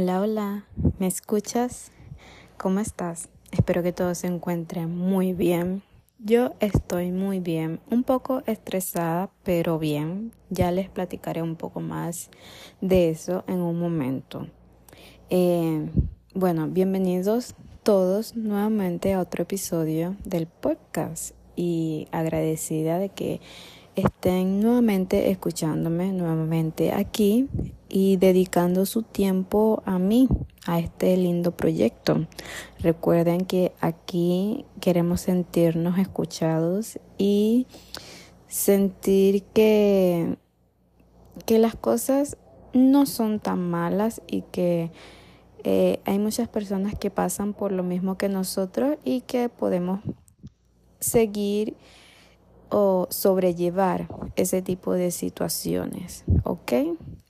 Hola, hola, ¿me escuchas? ¿Cómo estás? Espero que todo se encuentre muy bien. Yo estoy muy bien, un poco estresada, pero bien. Ya les platicaré un poco más de eso en un momento. Eh, bueno, bienvenidos todos nuevamente a otro episodio del podcast y agradecida de que estén nuevamente escuchándome nuevamente aquí y dedicando su tiempo a mí, a este lindo proyecto. Recuerden que aquí queremos sentirnos escuchados y sentir que, que las cosas no son tan malas y que eh, hay muchas personas que pasan por lo mismo que nosotros y que podemos seguir o sobrellevar ese tipo de situaciones, ¿ok?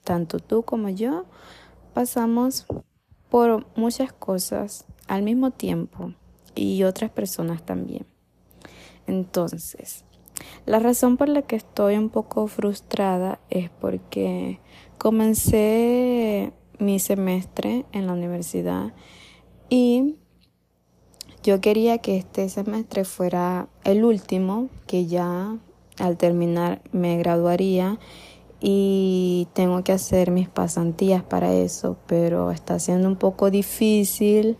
Tanto tú como yo pasamos por muchas cosas al mismo tiempo y otras personas también. Entonces, la razón por la que estoy un poco frustrada es porque comencé mi semestre en la universidad y yo quería que este semestre fuera el último, que ya al terminar me graduaría y tengo que hacer mis pasantías para eso, pero está siendo un poco difícil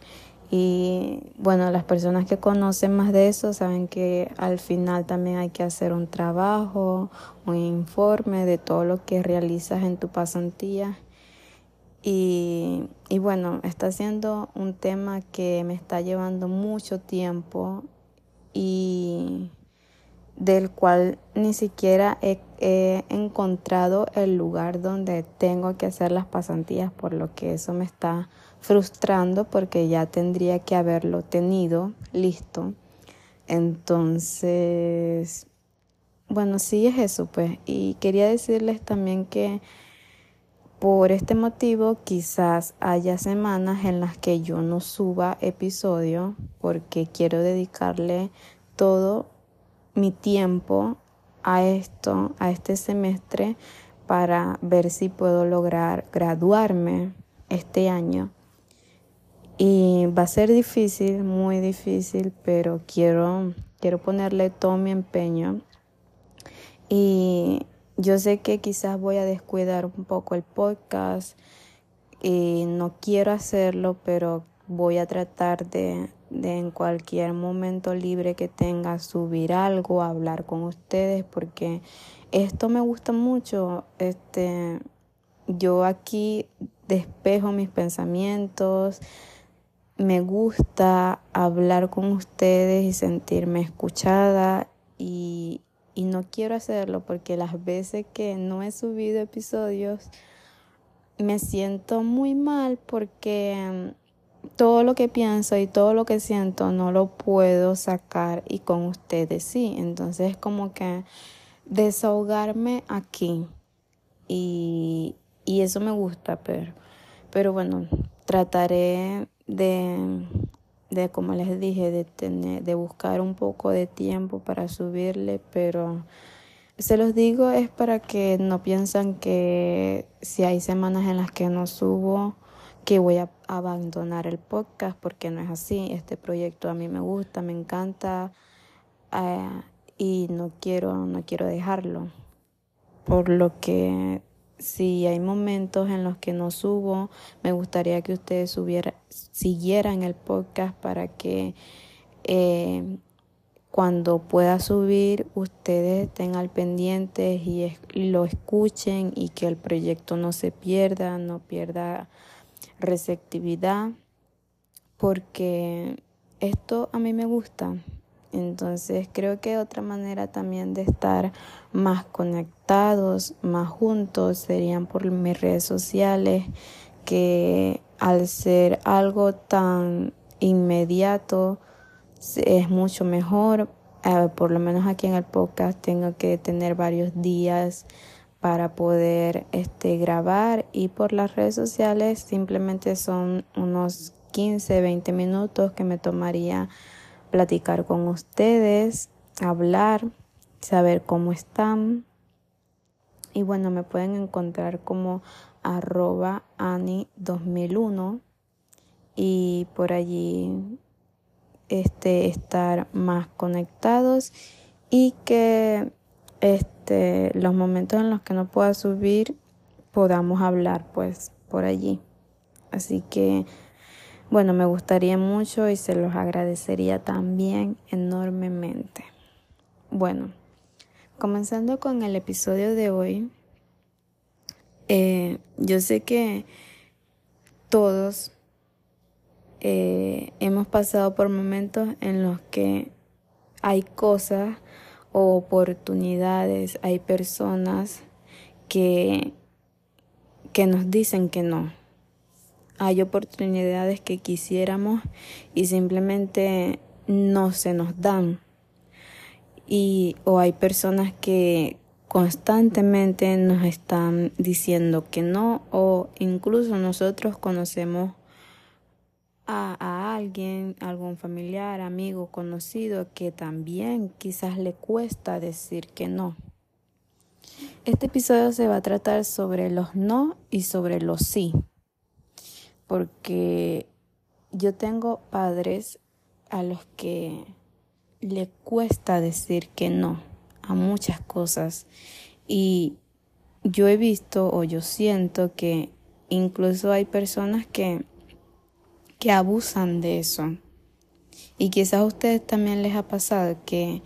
y bueno, las personas que conocen más de eso saben que al final también hay que hacer un trabajo, un informe de todo lo que realizas en tu pasantía. Y, y bueno, está siendo un tema que me está llevando mucho tiempo y del cual ni siquiera he, encontrado el lugar donde tengo que hacer las pasantías, por lo que eso me está frustrando porque ya tendría que haberlo tenido listo. Entonces, bueno, sí es eso, pues. Y quería decirles también que por este motivo quizás haya semanas en las que yo no suba episodio porque quiero dedicarle todo mi tiempo a esto, a este semestre, para ver si puedo lograr graduarme este año. Y va a ser difícil, muy difícil, pero quiero, quiero ponerle todo mi empeño. Y yo sé que quizás voy a descuidar un poco el podcast y no quiero hacerlo, pero voy a tratar de, de en cualquier momento libre que tenga subir algo, hablar con ustedes, porque esto me gusta mucho. Este, yo aquí despejo mis pensamientos, me gusta hablar con ustedes y sentirme escuchada y, y no quiero hacerlo porque las veces que no he subido episodios me siento muy mal porque todo lo que pienso y todo lo que siento no lo puedo sacar y con ustedes sí. Entonces es como que desahogarme aquí y, y eso me gusta, pero, pero bueno, trataré de de como les dije, de tener, de buscar un poco de tiempo para subirle, pero se los digo es para que no piensan que si hay semanas en las que no subo, que voy a abandonar el podcast, porque no es así. Este proyecto a mí me gusta, me encanta eh, y no quiero, no quiero dejarlo. Por lo que si hay momentos en los que no subo, me gustaría que ustedes subiera, siguieran el podcast para que eh, cuando pueda subir ustedes estén al pendiente y, y lo escuchen y que el proyecto no se pierda, no pierda receptividad, porque esto a mí me gusta. Entonces creo que otra manera también de estar más conectados, más juntos, serían por mis redes sociales, que al ser algo tan inmediato es mucho mejor. Eh, por lo menos aquí en el podcast tengo que tener varios días para poder este, grabar y por las redes sociales simplemente son unos 15, 20 minutos que me tomaría platicar con ustedes, hablar, saber cómo están. Y bueno, me pueden encontrar como arroba ani 2001 y por allí este, estar más conectados y que este, los momentos en los que no pueda subir podamos hablar pues por allí. Así que bueno, me gustaría mucho y se los agradecería también enormemente. Bueno, comenzando con el episodio de hoy, eh, yo sé que todos eh, hemos pasado por momentos en los que hay cosas o oportunidades, hay personas que, que nos dicen que no hay oportunidades que quisiéramos y simplemente no se nos dan. Y o hay personas que constantemente nos están diciendo que no o incluso nosotros conocemos a, a, alguien, algún familiar, amigo, conocido que también quizás le cuesta decir que no. Este episodio se va a tratar sobre los no y sobre los sí porque yo tengo padres a los que le cuesta decir que no a muchas cosas y yo he visto o yo siento que incluso hay personas que que abusan de eso y quizás a ustedes también les ha pasado que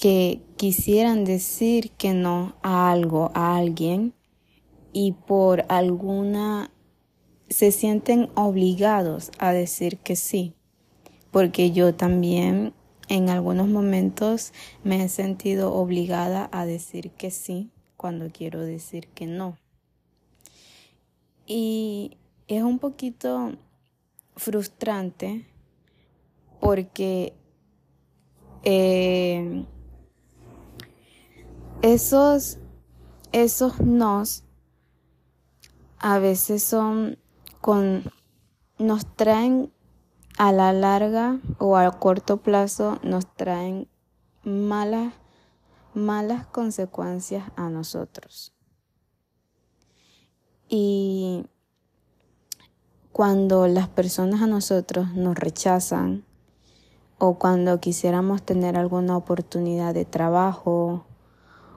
que quisieran decir que no a algo, a alguien y por alguna se sienten obligados a decir que sí, porque yo también en algunos momentos me he sentido obligada a decir que sí cuando quiero decir que no. Y es un poquito frustrante porque eh, esos, esos nos a veces son con, nos traen a la larga o a corto plazo, nos traen malas, malas consecuencias a nosotros. Y cuando las personas a nosotros nos rechazan o cuando quisiéramos tener alguna oportunidad de trabajo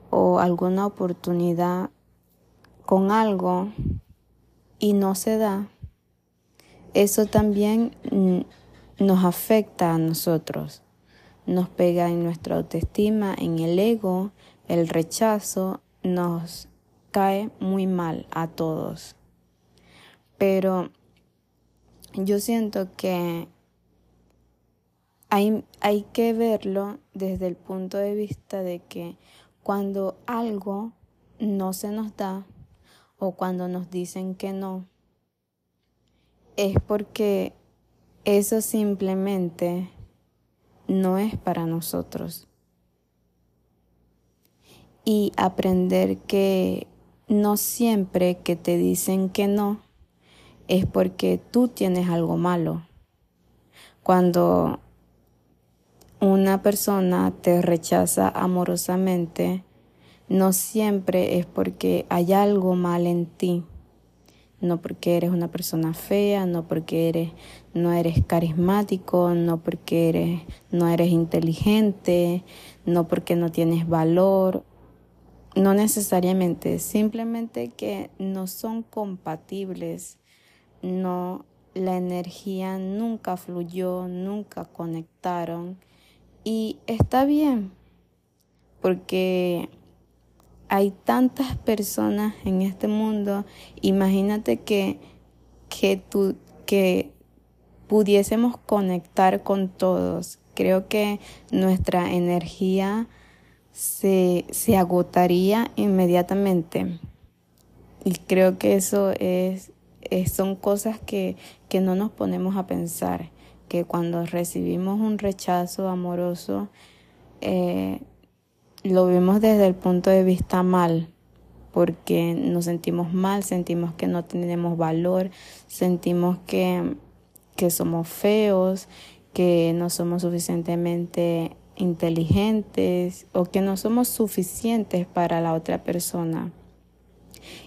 o alguna oportunidad con algo y no se da, eso también nos afecta a nosotros, nos pega en nuestra autoestima, en el ego, el rechazo, nos cae muy mal a todos. Pero yo siento que hay, hay que verlo desde el punto de vista de que cuando algo no se nos da o cuando nos dicen que no, es porque eso simplemente no es para nosotros. Y aprender que no siempre que te dicen que no es porque tú tienes algo malo. Cuando una persona te rechaza amorosamente, no siempre es porque hay algo mal en ti no porque eres una persona fea, no porque eres no eres carismático, no porque eres no eres inteligente, no porque no tienes valor, no necesariamente, simplemente que no son compatibles, no la energía nunca fluyó, nunca conectaron y está bien porque hay tantas personas en este mundo, imagínate que, que, que pudiésemos conectar con todos. Creo que nuestra energía se, se agotaría inmediatamente. Y creo que eso es, son cosas que, que no nos ponemos a pensar, que cuando recibimos un rechazo amoroso, eh, lo vemos desde el punto de vista mal, porque nos sentimos mal, sentimos que no tenemos valor, sentimos que, que somos feos, que no somos suficientemente inteligentes o que no somos suficientes para la otra persona.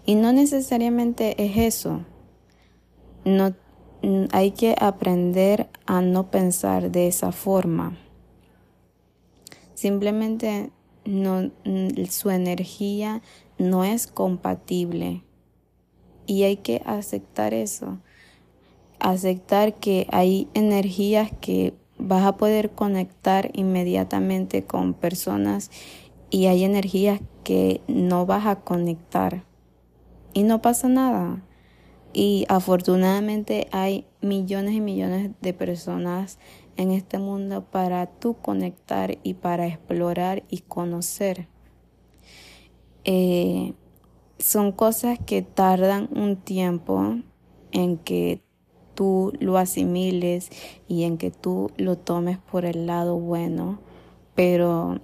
Y no necesariamente es eso. No, hay que aprender a no pensar de esa forma. Simplemente no, su energía no es compatible. Y hay que aceptar eso. Aceptar que hay energías que vas a poder conectar inmediatamente con personas y hay energías que no vas a conectar. Y no pasa nada. Y afortunadamente hay millones y millones de personas en este mundo para tú conectar y para explorar y conocer. Eh, son cosas que tardan un tiempo en que tú lo asimiles y en que tú lo tomes por el lado bueno, pero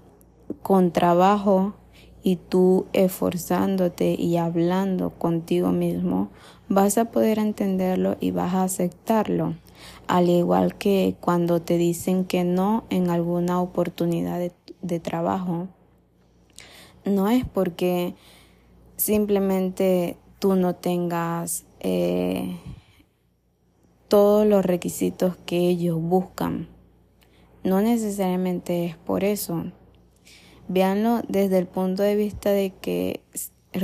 con trabajo y tú esforzándote y hablando contigo mismo, vas a poder entenderlo y vas a aceptarlo. Al igual que cuando te dicen que no en alguna oportunidad de, trabajo, no es porque simplemente tú no tengas eh, todos los requisitos que ellos buscan. No necesariamente es por eso. Véanlo desde el punto de vista de que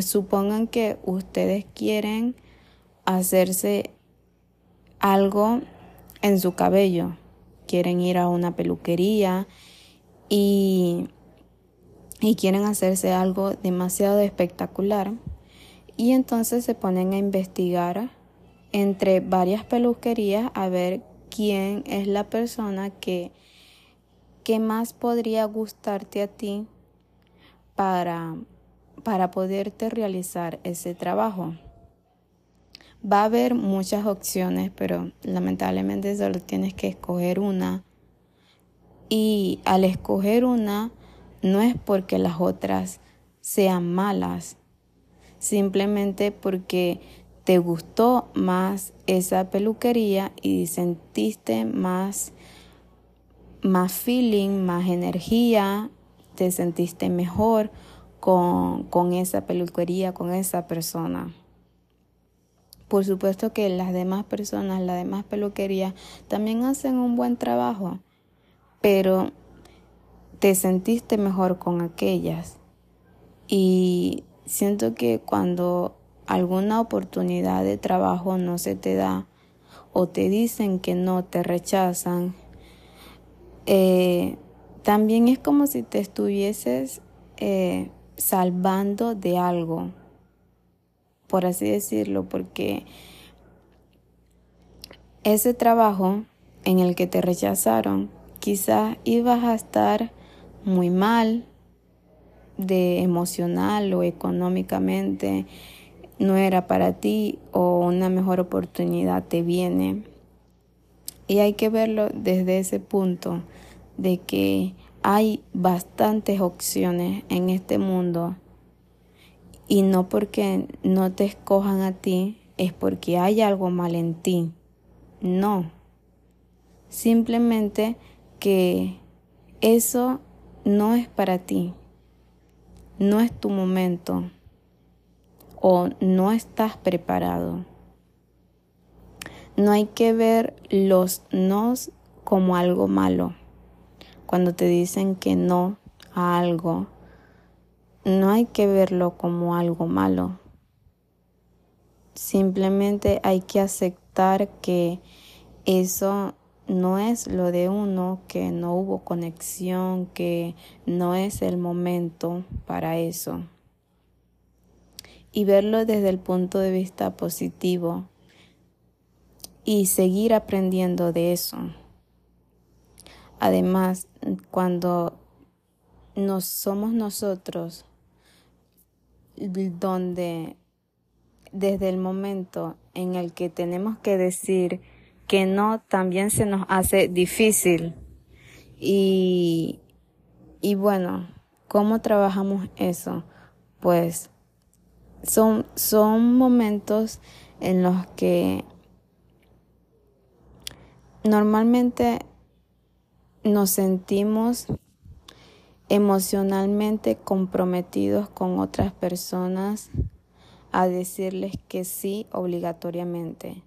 supongan que ustedes quieren hacerse algo en su cabello. Quieren ir a una peluquería y, y quieren hacerse algo demasiado espectacular. Y entonces se ponen a investigar entre varias peluquerías a ver quién es la persona que, que más podría gustarte a ti para, para poderte realizar ese trabajo. Va a haber muchas opciones, pero lamentablemente solo tienes que escoger una. Y al escoger una, no es porque las otras sean malas, simplemente porque te gustó más esa peluquería y sentiste más, más feeling, más energía, te sentiste mejor con, con esa peluquería, con esa persona. Por supuesto que las demás personas, las demás peluquerías también hacen un buen trabajo, pero te sentiste mejor con aquellas. Y siento que cuando alguna oportunidad de trabajo no se te da o te dicen que no, te rechazan, eh, también es como si te estuvieses eh, salvando de algo, por así decirlo, porque ese trabajo en el que te rechazaron, quizás ibas a estar muy mal de emocional o económicamente no era para ti o una mejor oportunidad te viene. Y hay que verlo desde ese punto de que hay bastantes opciones en este mundo y no porque no te escojan a ti es porque hay algo mal en ti. No. Simplemente que eso no es para ti. No es tu momento o no estás preparado. No hay que ver los nos como algo malo. Cuando te dicen que no a algo, no hay que verlo como algo malo. Simplemente hay que aceptar que eso no es lo de uno, que no hubo conexión, que no es el momento para eso y verlo desde el punto de vista positivo y seguir aprendiendo de eso. Además, cuando nos somos nosotros donde desde el momento en el que tenemos que decir que no, también se nos hace difícil. Y, y bueno, ¿cómo trabajamos eso? Pues son, son momentos en los que normalmente nos sentimos emocionalmente comprometidos con otras personas a decirles que sí obligatoriamente.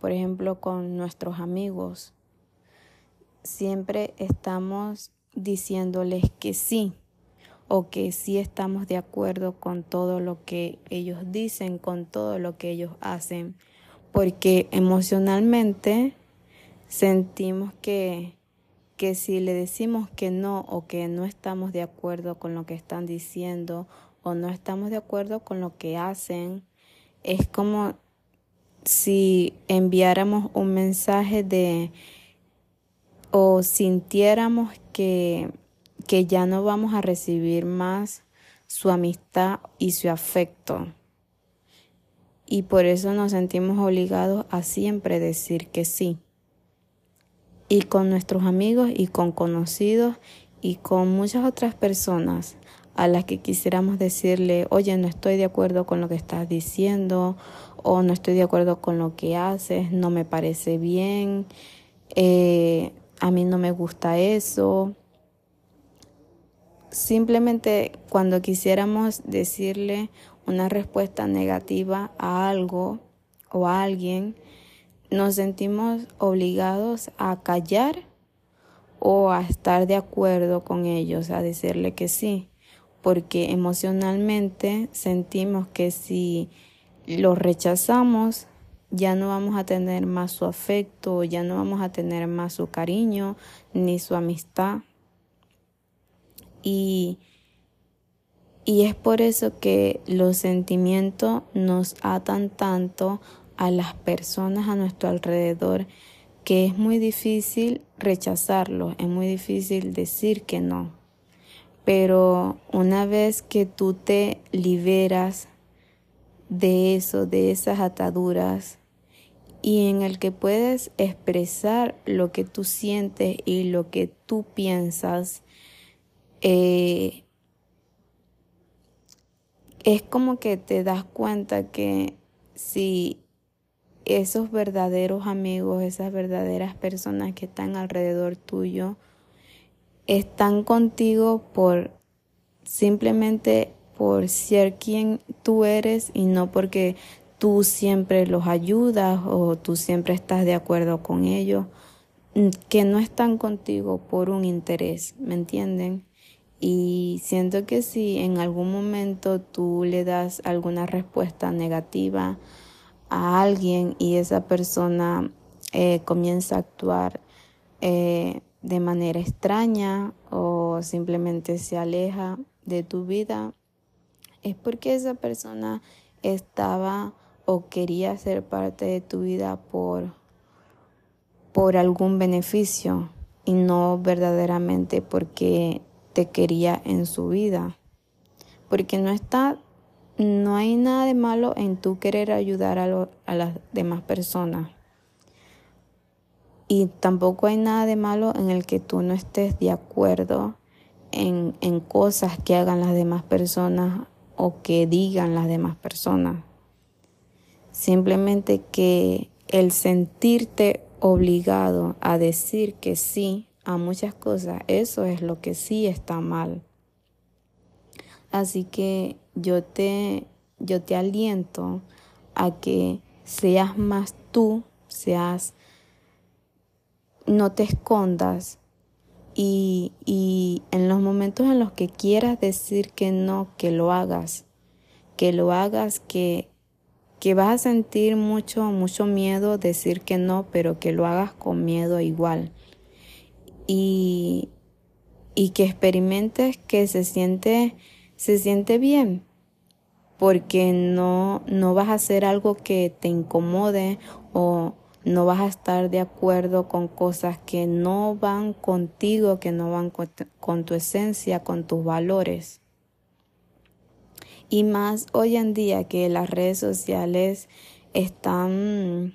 Por ejemplo, con nuestros amigos. Siempre estamos diciéndoles que sí o que sí estamos de acuerdo con todo lo que ellos dicen, con todo lo que ellos hacen, porque emocionalmente sentimos que, que si le decimos que no o que no estamos de acuerdo con lo que están diciendo o no estamos de acuerdo con lo que hacen, es como si enviáramos un mensaje de o sintiéramos que que ya no vamos a recibir más su amistad y su afecto. Y por eso nos sentimos obligados a siempre decir que sí. Y con nuestros amigos y con conocidos y con muchas otras personas a las que quisiéramos decirle, oye, no estoy de acuerdo con lo que estás diciendo o no estoy de acuerdo con lo que haces, no me parece bien, eh, a mí no me gusta eso Simplemente cuando quisiéramos decirle una respuesta negativa a algo o a alguien, nos sentimos obligados a callar o a estar de acuerdo con ellos, a decirle que sí, porque emocionalmente sentimos que si lo rechazamos, ya no vamos a tener más su afecto, ya no vamos a tener más su cariño ni su amistad. Y, y es por eso que los sentimientos nos atan tanto a las personas a nuestro alrededor que es muy difícil rechazarlo, es muy difícil decir que no. Pero una vez que tú te liberas de eso, de esas ataduras, y en el que puedes expresar lo que tú sientes y lo que tú piensas, eh, es como que te das cuenta que si esos verdaderos amigos, esas verdaderas personas que están alrededor tuyo, están contigo por simplemente por ser quien tú eres y no porque tú siempre los ayudas o tú siempre estás de acuerdo con ellos, que no están contigo por un interés, ¿me entienden? Y siento que si en algún momento tú le das alguna respuesta negativa a alguien y esa persona eh, comienza a actuar eh, de manera extraña o simplemente se aleja de tu vida, es porque esa persona estaba o quería ser parte de tu vida por, por algún beneficio y no verdaderamente porque quería en su vida. Porque no está, no hay nada de malo en tú querer ayudar a, las demás personas. Y tampoco hay nada de malo en el que tú no estés de acuerdo en cosas que hagan las demás personas o que digan las demás personas. Simplemente que el sentirte obligado a decir que sí a muchas cosas, eso es lo que sí está mal. Así que yo te, yo te aliento a que seas más tú, seas, no te escondas y, y en los momentos en los que quieras decir que no, que lo hagas, que lo hagas, que, que vas a sentir mucho, mucho miedo decir que no, pero que lo hagas con miedo igual. Y, y que experimentes que se siente, se siente bien, porque no, no vas a hacer algo que te incomode o no vas a estar de acuerdo con cosas que no van contigo, que no van con, tu esencia, con tus valores. Y más hoy en día que las redes sociales están...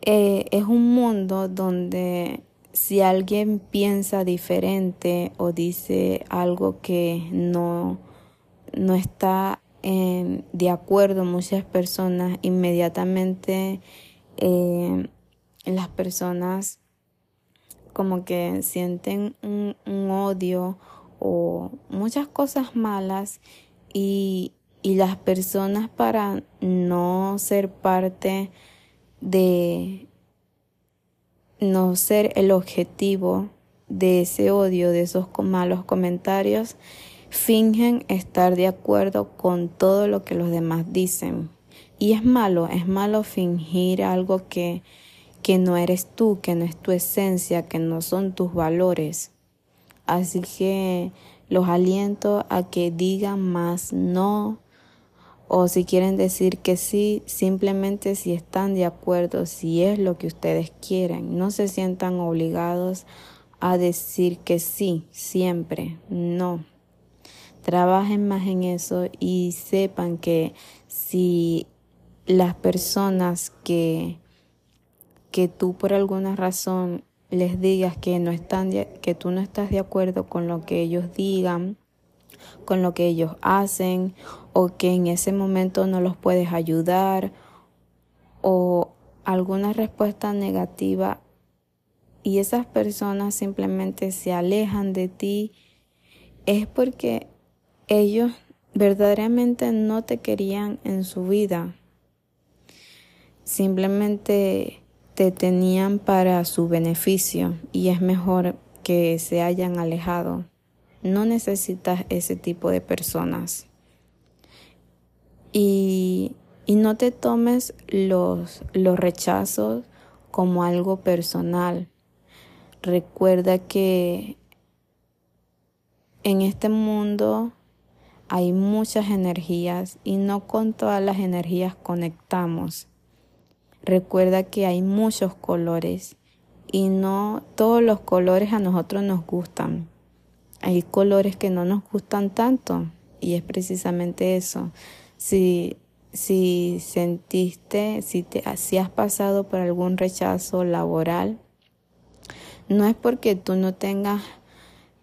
Eh, es un mundo donde si alguien piensa diferente o dice algo que no, no está de acuerdo muchas personas, inmediatamente eh, las personas como que sienten un, un, odio o muchas cosas malas y, y las personas para no ser parte de no ser el objetivo de ese odio, de esos malos comentarios, fingen estar de acuerdo con todo lo que los demás dicen. Y es malo, es malo fingir algo que, que no eres tú, que no es tu esencia, que no son tus valores. Así que los aliento a que digan más no o si quieren decir que sí, simplemente si están de acuerdo, si es lo que ustedes quieren. No se sientan obligados a decir que sí, siempre, no. Trabajen más en eso y sepan que si las personas que, que tú por alguna razón les digas que no están que tú no estás de acuerdo con lo que ellos digan, con lo que ellos hacen o que en ese momento no los puedes ayudar o alguna respuesta negativa y esas personas simplemente se alejan de ti, es porque ellos verdaderamente no te querían en su vida. Simplemente te tenían para su beneficio y es mejor que se hayan alejado. No necesitas ese tipo de personas. Y, y no te tomes los, los rechazos como algo personal. Recuerda que en este mundo hay muchas energías y no con todas las energías conectamos. Recuerda que hay muchos colores y no todos los colores a nosotros nos gustan. Hay colores que no nos gustan tanto y es precisamente eso. Si, si sentiste, si, te, si has pasado por algún rechazo laboral, no es porque tú no tengas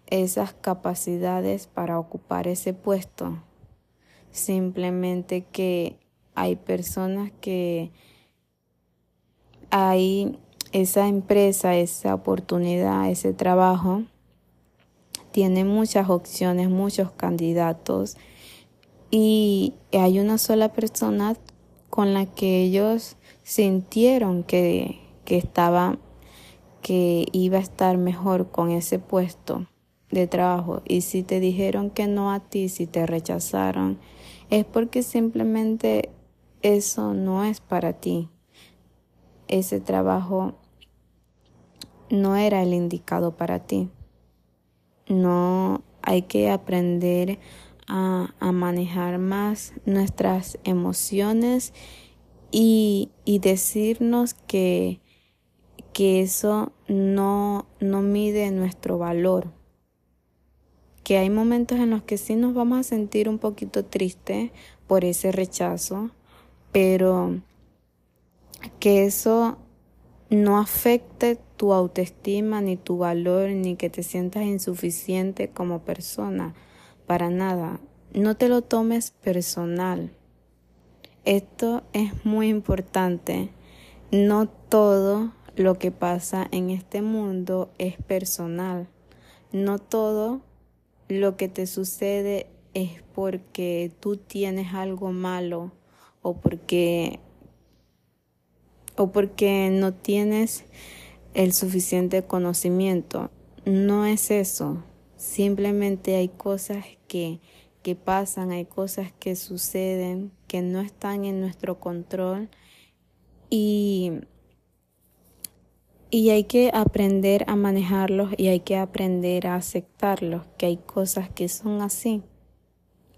esas capacidades para ocupar ese puesto, simplemente que hay personas que hay esa empresa, esa oportunidad, ese trabajo, tiene muchas opciones, muchos candidatos. Y hay una sola persona con la que ellos sintieron que, que estaba, que iba a estar mejor con ese puesto de trabajo. Y si te dijeron que no a ti, si te rechazaron, es porque simplemente eso no es para ti. Ese trabajo no era el indicado para ti. No hay que aprender a, manejar más nuestras emociones y, decirnos que, que eso no, no mide nuestro valor. Que hay momentos en los que sí nos vamos a sentir un poquito tristes por ese rechazo, pero que eso no afecte tu autoestima ni tu valor ni que te sientas insuficiente como persona para nada. No te lo tomes personal. Esto es muy importante. No todo lo que pasa en este mundo es personal. No todo lo que te sucede es porque tú tienes algo malo o porque o porque no tienes el suficiente conocimiento. No es eso. Simplemente hay cosas que, que pasan, hay cosas que suceden que no están en nuestro control y, y hay que aprender a manejarlos y hay que aprender a aceptarlos, que hay cosas que son así.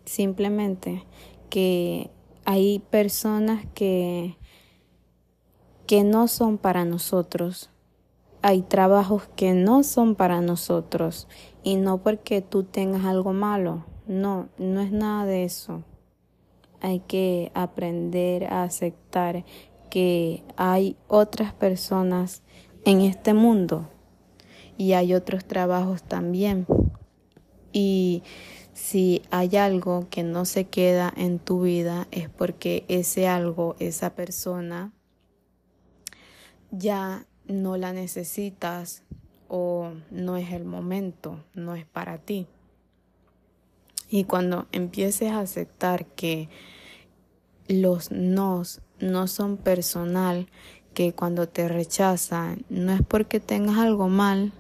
Simplemente que hay personas que que no son para nosotros. Hay trabajos que no son para nosotros y no porque tú tengas algo malo. No, no es nada de eso. Hay que aprender a aceptar que hay otras personas en este mundo y hay otros trabajos también. Y si hay algo que no se queda en tu vida es porque ese algo, esa persona, ya no la necesitas o no es el momento, no es para ti. Y cuando empieces a aceptar que los nos no son personal, que cuando te rechazan no es porque tengas algo mal,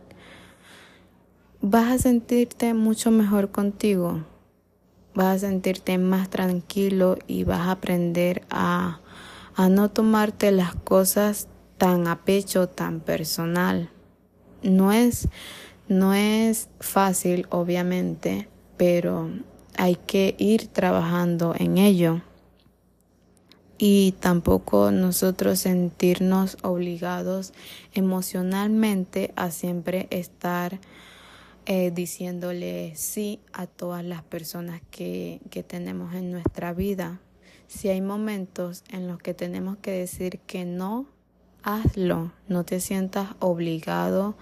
vas a sentirte mucho mejor contigo, vas a sentirte más tranquilo y vas a aprender a, a no tomarte las cosas tan a pecho, tan personal. No es, no es fácil, obviamente, pero hay que ir trabajando en ello y tampoco nosotros sentirnos obligados emocionalmente a siempre estar eh, diciéndole sí a todas las personas que, que tenemos en nuestra vida. Si hay momentos en los que tenemos que decir que no, hazlo, no te sientas obligado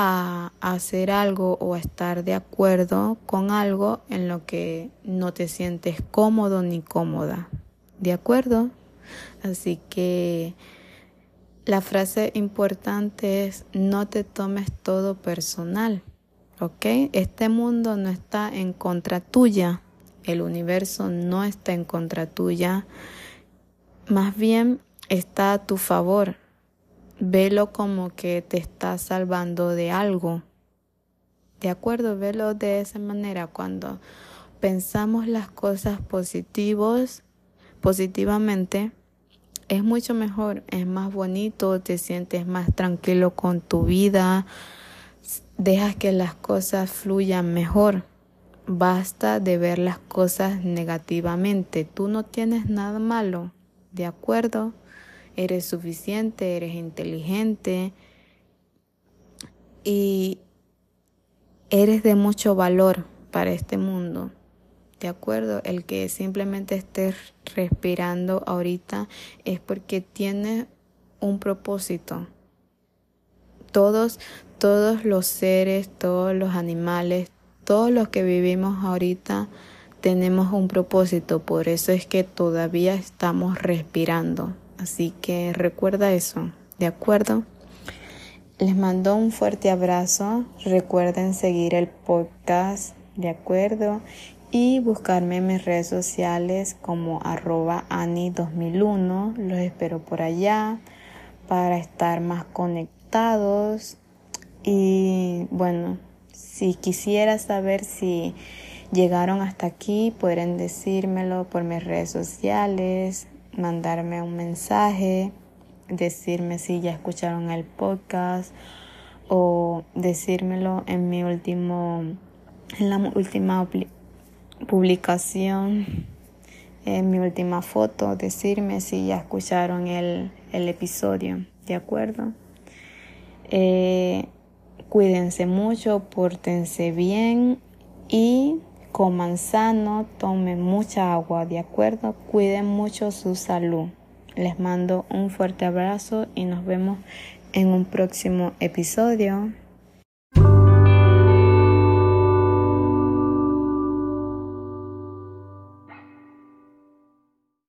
a hacer algo o a estar de acuerdo con algo en lo que no te sientes cómodo ni cómoda. ¿De acuerdo? Así que la frase importante es no te tomes todo personal. ¿Ok? Este mundo no está en contra tuya. El universo no está en contra tuya. Más bien está a tu favor. Velo como que te está salvando de algo. ¿De acuerdo? Velo de esa manera. Cuando pensamos las cosas positivas, positivamente, es mucho mejor, es más bonito, te sientes más tranquilo con tu vida, dejas que las cosas fluyan mejor. Basta de ver las cosas negativamente. Tú no tienes nada malo, ¿de acuerdo? Eres suficiente, eres inteligente y eres de mucho valor para este mundo. ¿De acuerdo? El que simplemente estés respirando ahorita es porque tiene un propósito. Todos, todos los seres, todos los animales, todos los que vivimos ahorita tenemos un propósito. Por eso es que todavía estamos respirando. Así que recuerda eso. ¿De acuerdo? Les mando un fuerte abrazo. Recuerden seguir el podcast. ¿De acuerdo? y buscarme en mis redes sociales como arroba ani2001. Los espero por allá para estar más conectados. Y bueno, si quisiera saber si llegaron hasta aquí, pueden decírmelo por mis redes sociales, mandarme un mensaje, decirme si ya escucharon el podcast o decírmelo en mi último en la última publicación, en mi última foto, decirme si ya escucharon el, episodio, ¿de acuerdo? Eh, cuídense mucho, pórtense bien y coman sano, tomen mucha agua, ¿de acuerdo? Cuiden mucho su salud. Les mando un fuerte abrazo y nos vemos en un próximo episodio.